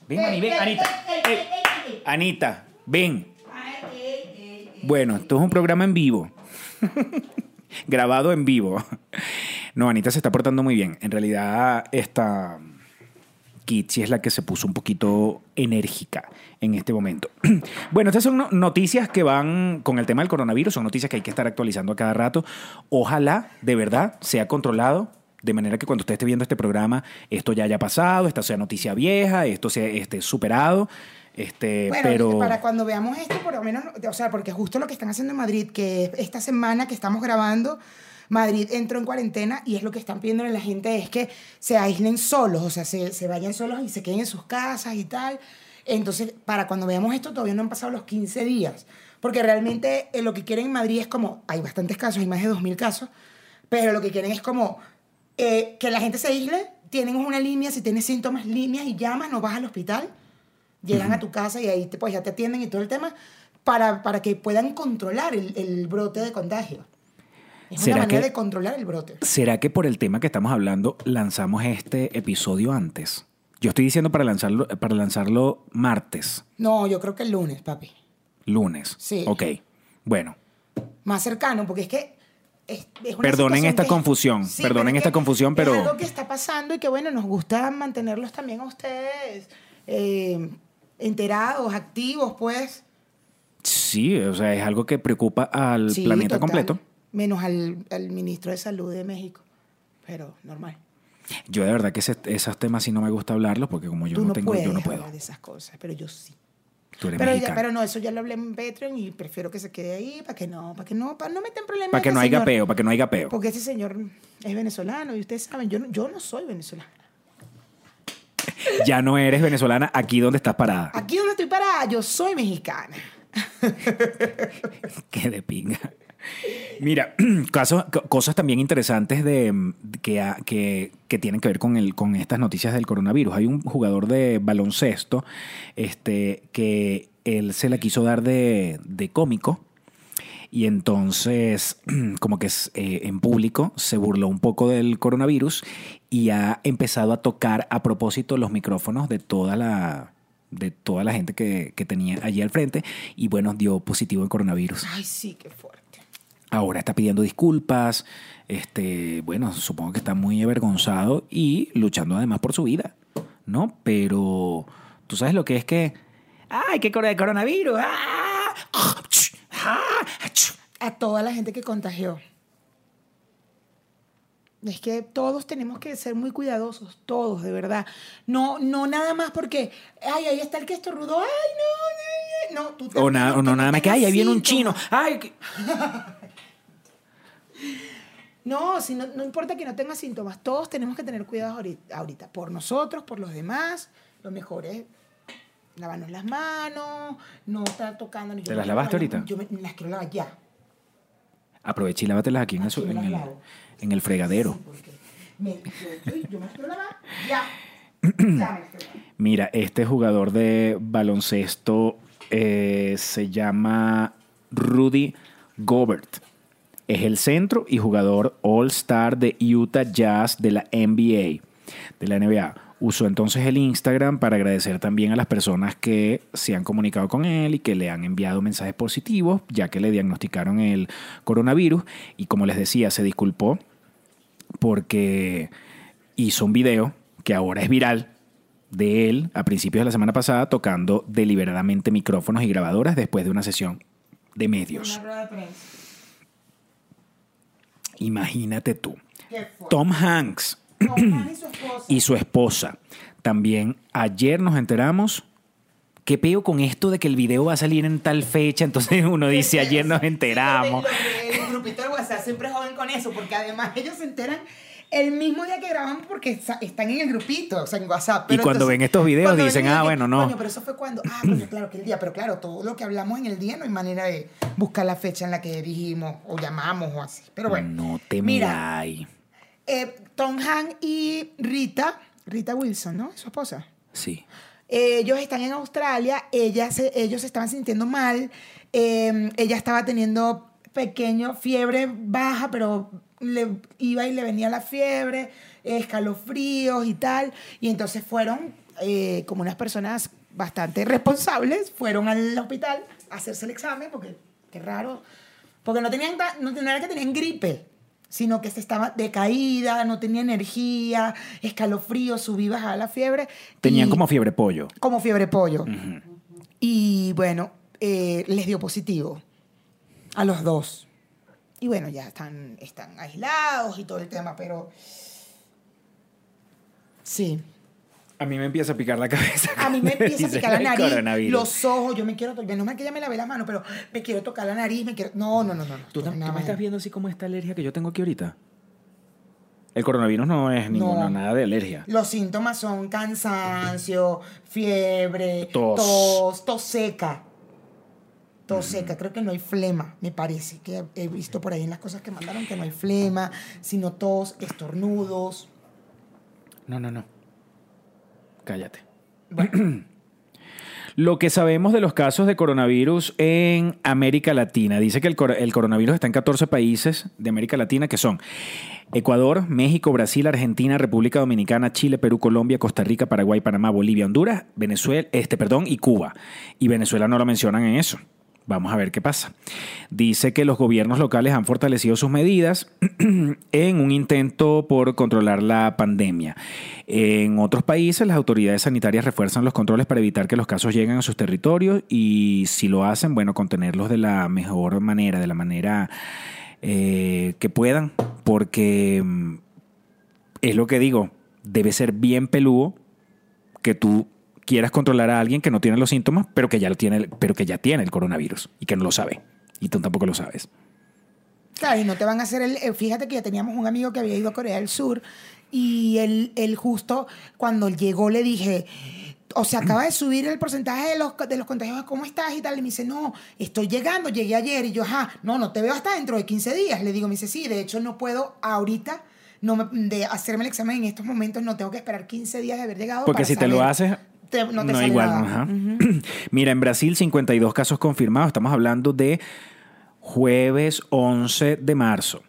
ven, mami, ven, Anita. ey. Anita, ven. Bueno, esto es un programa en vivo. Grabado en vivo. No, Anita se está portando muy bien. En realidad, esta Kitsi es la que se puso un poquito enérgica en este momento. Bueno, estas son no- noticias que van con el tema del coronavirus, son noticias que hay que estar actualizando a cada rato. Ojalá, de verdad, sea controlado. De manera que cuando usted esté viendo este programa, esto ya haya pasado, esta sea noticia vieja, esto sea esté superado. Este, Bueno, pero para cuando veamos esto, por lo menos, o sea, porque justo lo que están haciendo en Madrid, que esta semana que estamos grabando, Madrid entró en cuarentena y es lo que están pidiendo a la gente es que se aíslen solos, o sea, se, se vayan solos y se queden en sus casas y tal. Entonces, para cuando veamos esto, todavía no han pasado los 15 días. Porque realmente eh, lo que quieren en Madrid es como, hay bastantes casos, hay más de 2.000 casos, pero lo que quieren es como eh, que la gente se aísle, tienen una línea, si tienes síntomas, líneas y llamas, no vas al hospital llegan a tu casa y ahí te, pues ya te atienden y todo el tema para, para que puedan controlar el, el brote de contagio. Es una ¿Será manera que- de controlar el brote. ¿Será que por el tema que estamos hablando lanzamos este episodio antes? Yo estoy diciendo para lanzarlo, para lanzarlo martes, No, yo creo que el lunes, papi. lunes. Sí. Ok. Bueno, Más cercano, porque es que... Es, es Perdonen esta que- confusión, Sí, perdonen esta que confusión, pero- Es algo que está pasando y que, bueno, nos gusta mantenerlos también a ustedes eh, enterados, activos, pues. sí, o sea, es algo que preocupa al Sí, planeta total. completo. Menos al, al ministro de Salud de México. Pero normal. Yo de verdad que ese- esos temas sí no me gusta hablarlos porque como yo Tú no, no, tengo, puedes yo no puedo. hablar de esas cosas, pero yo sí. Tú eres Pero, ya- mexicana. pero no, eso ya lo hablé en Patreon y prefiero que se quede ahí para que no, para que no, para no meter problemas. Para que este no haya peo, para que no haya peo. Porque ese señor es venezolano y ustedes saben, yo no, yo no soy venezolana. Ya no eres venezolana aquí donde estás parada. Aquí donde estoy parada, yo soy mexicana. Qué de pinga. Mira, cosas también interesantes de, mm, que, que, que tienen que ver con, el, con estas noticias del coronavirus. Hay un jugador de baloncesto este, que él se la quiso dar de, de cómico y entonces como que es, eh, en público se burló un poco del coronavirus y ha empezado a tocar a propósito los micrófonos de toda la de toda la gente que, que tenía allí al frente y bueno, dio positivo en coronavirus. Ay, sí, qué fuerte. Ahora está pidiendo disculpas, este, bueno, supongo que está muy avergonzado y luchando además por su vida, ¿no? Pero tú sabes lo que es que, ay, qué cor- coronavirus, ah, ah, ach". A toda la gente que contagió. Es que todos tenemos que ser muy cuidadosos, todos, de verdad. No, no nada más porque, ay, ahí está el que estornudó, ay, no, no, no. tú o, nada, o no nada más que, ay, ahí viene un chino, ay, que- No, si no, no importa que no tenga síntomas, todos tenemos que tener cuidado ahorita, ahorita, por nosotros, por los demás. Lo mejor es lavarnos las manos, no estar tocando. ¿Te las lavaste ahorita? Yo me, las quiero lavar ya. aprovecha y lávatelas aquí en el, en el, lavo. en el fregadero. Me, yo, yo- yo me las quiero lavar ya. Mira, este jugador de baloncesto eh, se llama Rudy Gobert. Es el centro y jugador All-Star de Utah Jazz de la NBA, de la NBA. Usó entonces el Instagram para agradecer también a las personas que se han comunicado con él y que le han enviado mensajes positivos, ya que le diagnosticaron el coronavirus. Y como les decía, se disculpó porque hizo un video que ahora es viral de él a principios de la semana pasada tocando deliberadamente micrófonos y grabadoras después de una sesión de medios. Una rueda de prensa. Imagínate tú. Tom Hanks y su esposa. También ayer nos enteramos. ¿Qué peo con esto de que el video va a salir en tal fecha? Entonces uno dice, ayer nos enteramos. El grupito de WhatsApp siempre joden con eso, porque además ellos se enteran el mismo día que grabamos porque están en el grupito, o sea, en WhatsApp. Y cuando ven estos videos dicen, "Ah, que- bueno, no". Coño, pero eso fue cuando, ah, coño, claro que el día, pero claro, todo lo que hablamos en el día no hay manera de buscar la fecha en la que dijimos o llamamos o así. Pero bueno. No te Mira, eh, Tom Hanks y Rita, Rita Wilson, ¿no? Su esposa. Sí. Ellos están en Australia, ella se- ellos se estaban sintiendo mal, eh, ella estaba teniendo pequeño fiebre baja, pero le iba y le venía la fiebre, escalofríos y tal, y entonces fueron, eh, como unas personas bastante responsables, fueron al hospital a hacerse el examen, porque qué raro, porque no tenían, no, no era que tenían gripe, sino que se estaba decaída, no tenía energía, escalofríos, subí bajaba la fiebre. Tenían y- como fiebre pollo. como fiebre pollo. Y bueno, eh, les dio positivo a los dos. Y bueno, ya están, están aislados y todo el tema, pero sí. A mí me empieza a picar la cabeza. A mí me empieza a picar la nariz, los ojos, yo me quiero tocar, no me que ya me lavé las manos, pero me quiero tocar la nariz, me quiero... No, no, no, no. no, ¿Tú, tam- nada tú me estás viendo así como esta alergia que yo tengo aquí ahorita? El coronavirus no es ninguna No. nada de alergia. Los síntomas son cansancio, fiebre, Tos. tos, tos seca. Tos seca, creo que no hay flema, me parece. Que he visto por ahí en las cosas que mandaron que no hay flema, sino tos, estornudos. No, no, no. Cállate. Lo que sabemos de los casos de coronavirus en América Latina. Dice que el, el coronavirus está en 14 países de América Latina, que son Ecuador, México, Brasil, Argentina, República Dominicana, Chile, Perú, Colombia, Costa Rica, Paraguay, Panamá, Bolivia, Honduras, Venezuela, este, perdón, y Cuba. Y Venezuela no lo mencionan en eso. Vamos a ver qué pasa. Dice que los gobiernos locales han fortalecido sus medidas en un intento por controlar la pandemia. En otros países, las autoridades sanitarias refuerzan los controles para evitar que los casos lleguen a sus territorios y si lo hacen, bueno, contenerlos de la mejor manera, de la manera eh, que puedan, porque mm, es lo que digo, debe ser bien peludo que tú quieras controlar a alguien que no tiene los síntomas, pero que ya lo tiene, pero que ya tiene el coronavirus y que no lo sabe. Y tú tampoco lo sabes. Claro, y no te van a hacer el... eh, Fíjate que ya teníamos un amigo que había ido a Corea del Sur y él, él justo cuando llegó le dije, o sea, acaba de subir el porcentaje de los, de los contagios, ¿cómo estás? Y tal, y me dice, no, estoy llegando, llegué ayer. Y yo, ajá, no, no te veo hasta dentro de 15 días. Le digo, me dice, sí, de hecho no puedo ahorita no me- de hacerme el examen en estos momentos, no tengo que esperar 15 días de haber llegado. Porque para si te lo haces, Te- no no, te sale igual. nada. ajá. Mira, en Brasil 52 casos confirmados. Estamos hablando de jueves 11 de marzo.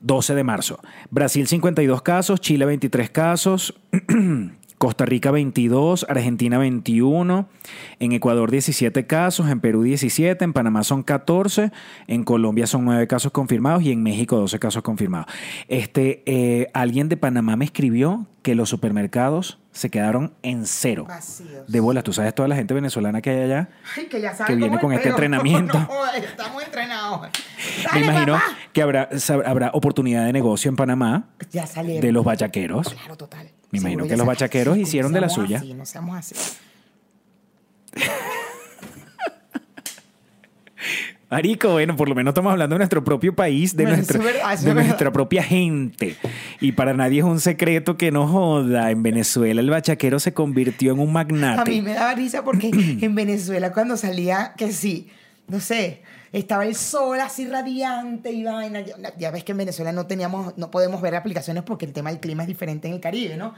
12 de marzo. Brasil 52 casos, Chile 23 casos, Costa Rica 22, Argentina 21, en Ecuador 17 casos, en Perú 17, en Panamá son 14, en Colombia son 9 casos confirmados y en México 12 casos confirmados. Este, eh, alguien de Panamá me escribió que los supermercados se quedaron en cero. Vacíos. De bolas, tú sabes toda la gente venezolana que hay allá. Ay, que ya saben que viene con es este entrenamiento. No, estamos entrenados. Me imagino papá. que habrá, habrá oportunidad de negocio en Panamá Ya salieron. de los bachaqueros. Claro, total. Me imagino que los bachaqueros hicieron de la suya. así, no seamos así. Marico, bueno, por lo menos estamos hablando de nuestro propio país, de, Bueno, nuestra, verdad, de propia gente. Y para nadie es un secreto que no joda. En Venezuela el bachaquero se convirtió en un A magnate. mí me daba risa porque en Venezuela cuando salía, que sí, no sé, estaba el sol así radiante y vaina. Ya, ves que en Venezuela no teníamos, no podemos ver aplicaciones porque el tema del clima es diferente en el Caribe, ¿no?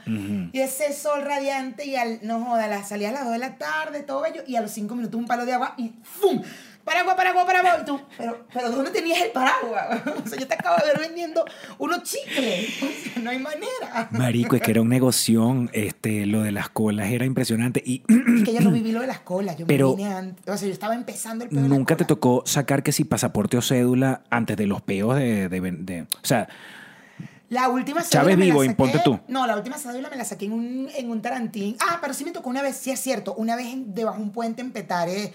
Y ese sol radiante y al, no joda, la, salía a las 2 de la tarde, todo bello, y a los 5 minutos un palo de agua y ¡fum! Paraguas, paraguas, paraguas. Y tú, pero, pero ¿dónde tenías el paraguas? O sea, yo te acabo de ver vendiendo unos chicles. O sea, no hay manera. Marico, es que era un negoción. Este, lo de las colas era impresionante. Y Es que yo no viví lo de las colas. Yo Pero- me vine antes. O sea, yo estaba empezando el pedo de nunca te tocó sacar que si pasaporte o cédula antes de los peos de, de- de- o sea, La última cédula Chávez vivo, imponte tú. No, la última cédula me la saqué en un, en un tarantín. Ah, pero sí me tocó una vez, sí es cierto. Una vez en- debajo de un puente en Petare,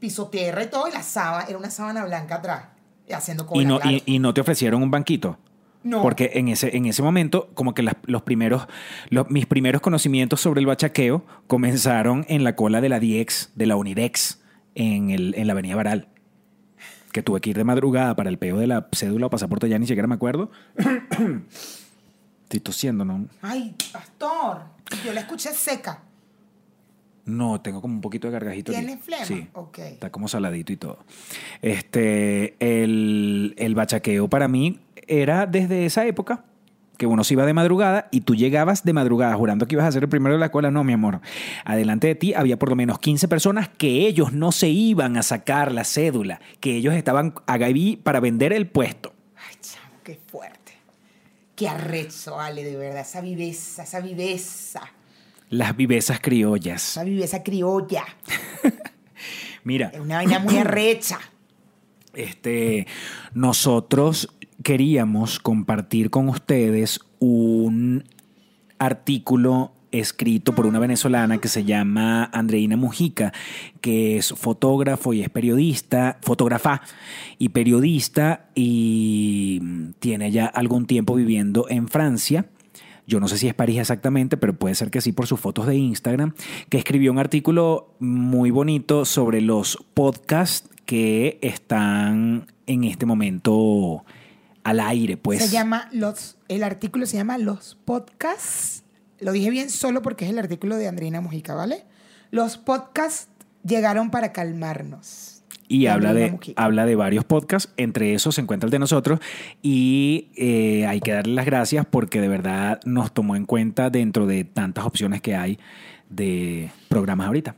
piso tierra y todo, y la sábana, era una sábana blanca atrás. Haciendo cola, y no, claro. y, y no te ofrecieron un banquito. No. Porque en ese, en ese momento, como que las- los primeros, los- mis primeros conocimientos sobre el bachaqueo comenzaron en la cola de la DIEX, de la Unidex, en, el, en la Avenida Baral. Que tuve que ir de madrugada para el peo de la cédula o pasaporte, ya ni siquiera me acuerdo. Estoy tosiendo, ¿no? Ay, pastor. Yo la escuché seca. No, tengo como un poquito de gargajito. aquí. ¿Tiene flema? Sí. Ok. Está como saladito y todo. Este, el, el bachaqueo para mí era desde esa época que uno se iba de madrugada y tú llegabas de madrugada jurando que ibas a ser el primero de la escuela. No, mi amor. Adelante de ti había por lo menos 15 personas que ellos no se iban a sacar la cédula, que ellos estaban ahí para vender el puesto. Ay, chamo, qué fuerte. Qué arrecho, Ale, de verdad. Esa viveza, esa viveza. Las vivesas criollas. Esa viveza criolla. Mira, Es una vaina muy arrecha. Este, nosotros queríamos compartir con ustedes un artículo escrito por una venezolana que se llama Andreina Mujica, que es fotógrafo y es periodista, fotógrafa y periodista y tiene ya algún tiempo viviendo en Francia. Yo no sé si es París exactamente, pero puede ser que sí por sus fotos de Instagram, que escribió un artículo muy bonito sobre los podcasts que están en este momento al aire, pues. Se llama los, el artículo se llama Los podcasts. Lo dije bien solo porque es el artículo de Andreina Mujica, ¿vale? Los podcasts llegaron para calmarnos. Y habla de, Mujica. habla de varios podcasts, entre esos se encuentra el de nosotros y eh, hay que darle las gracias porque de verdad nos tomó en cuenta dentro de tantas opciones que hay de programas ahorita.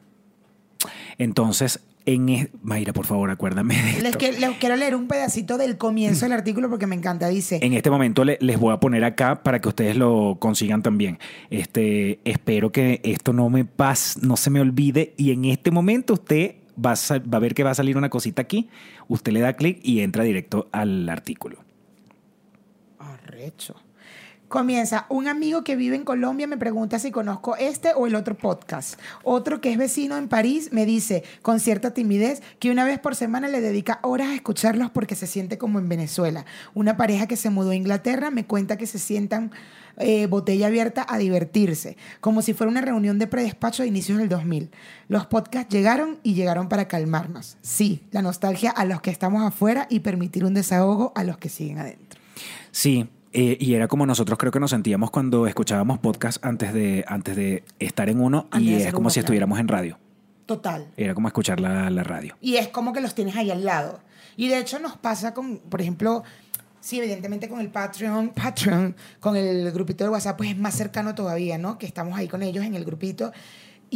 Entonces, en es- Mayra, por favor, acuérdame de Les, esto. que- les quiero leer un pedacito del comienzo del artículo porque me encanta. Dice, En este momento le- les voy a poner acá para que ustedes lo consigan también. Este, espero que esto no me pase, no se me olvide. Y en este momento usted va a, va a ver que va a salir una cosita aquí. Usted le da clic y entra directo al artículo. Arrecho. Comienza, un amigo que vive en Colombia me pregunta si conozco este o el otro podcast. Otro que es vecino en París me dice, con cierta timidez, que una vez por semana le dedica horas a escucharlos porque se siente como en Venezuela. Una pareja que se mudó a Inglaterra me cuenta que se sientan eh, botella abierta a divertirse, como si fuera una reunión de predespacho de inicios del 2000. Los podcasts llegaron y llegaron para calmarnos. Sí, la nostalgia a los que estamos afuera y permitir un desahogo a los que siguen adentro. Sí, eh, y era como nosotros creo que nos sentíamos cuando escuchábamos podcast antes de, antes de estar en uno Antes y es como si estuviéramos en radio. Total. Era como escuchar la, la radio. Y es como que los tienes ahí al lado. Y de hecho nos pasa con, por ejemplo, sí, evidentemente con el Patreon, Patreon, con el grupito de WhatsApp, pues es más cercano todavía, ¿no? Que estamos ahí con ellos en el grupito.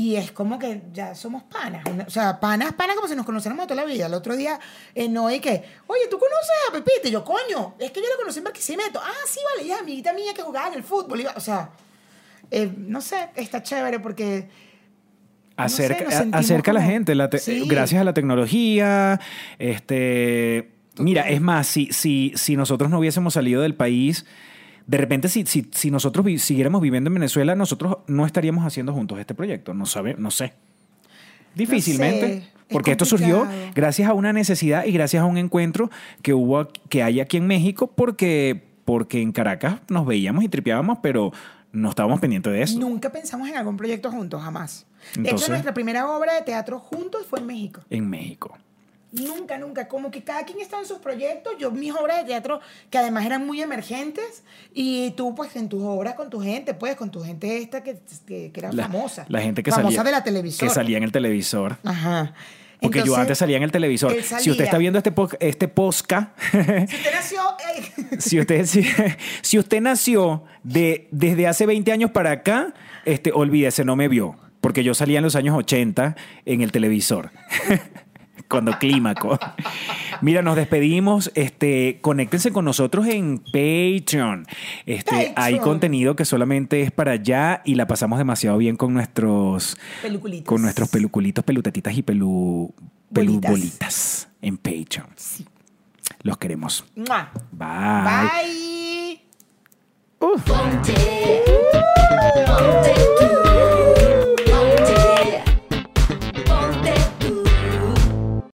Y es como que ya somos panas. O sea, panas, panas como si nos conociéramos toda la vida. El otro día, eh, Noé, que, oye, ¿tú conoces a Pepita? Y yo, coño, es que yo la conocí en Barquisimeto. Ah, sí, vale, ya, amiguita mía que jugaba en el fútbol. O sea, eh, no sé, está chévere porque Acerca, acerca a la gente, la te- Sí. gracias a la tecnología. Este, mira, es más, si, si, si nosotros no hubiésemos salido del país, de repente si, si, si nosotros vi- siguiéramos viviendo en Venezuela, nosotros no estaríamos haciendo juntos este proyecto. No sabe, no sé. Difícilmente. sé, es porque esto surgió gracias a una necesidad y gracias a un encuentro que hubo, que hay aquí en México, porque, porque en Caracas nos veíamos y tripeábamos, pero no estábamos pendientes de eso. Nunca pensamos en algún proyecto juntos, jamás. de Entonces- hecho, nuestra primera obra de teatro juntos fue en México. En México. Nunca, nunca. Como que cada quien estaba en sus proyectos. Yo, mis obras de teatro, que además eran muy emergentes, y tú, pues, en tus obras con tu gente, pues, con tu gente esta que, que, que era La- famosa. La gente que famosa salía. de la televisión. Que salía en el televisor. Ajá. Porque yo antes salía en el televisor. Si usted está viendo este, po- este posca, Si usted nació. eh, si usted, si, si usted nació de, desde hace 20 años para acá, este, olvídese, no me vio. Porque yo salía en los años 80 en el televisor. Cuando clímaco. Mira, nos despedimos. Este, conéctense con nosotros en Patreon. Este, hay contenido que solamente es para allá y la pasamos demasiado bien con nuestros Peluculitos. con nuestros peluculitos, pelutetitas y pelu, pelu Bolitas. bolitas en Patreon. Los queremos. ¡Mua! Bye. Bye. Ponte, ponte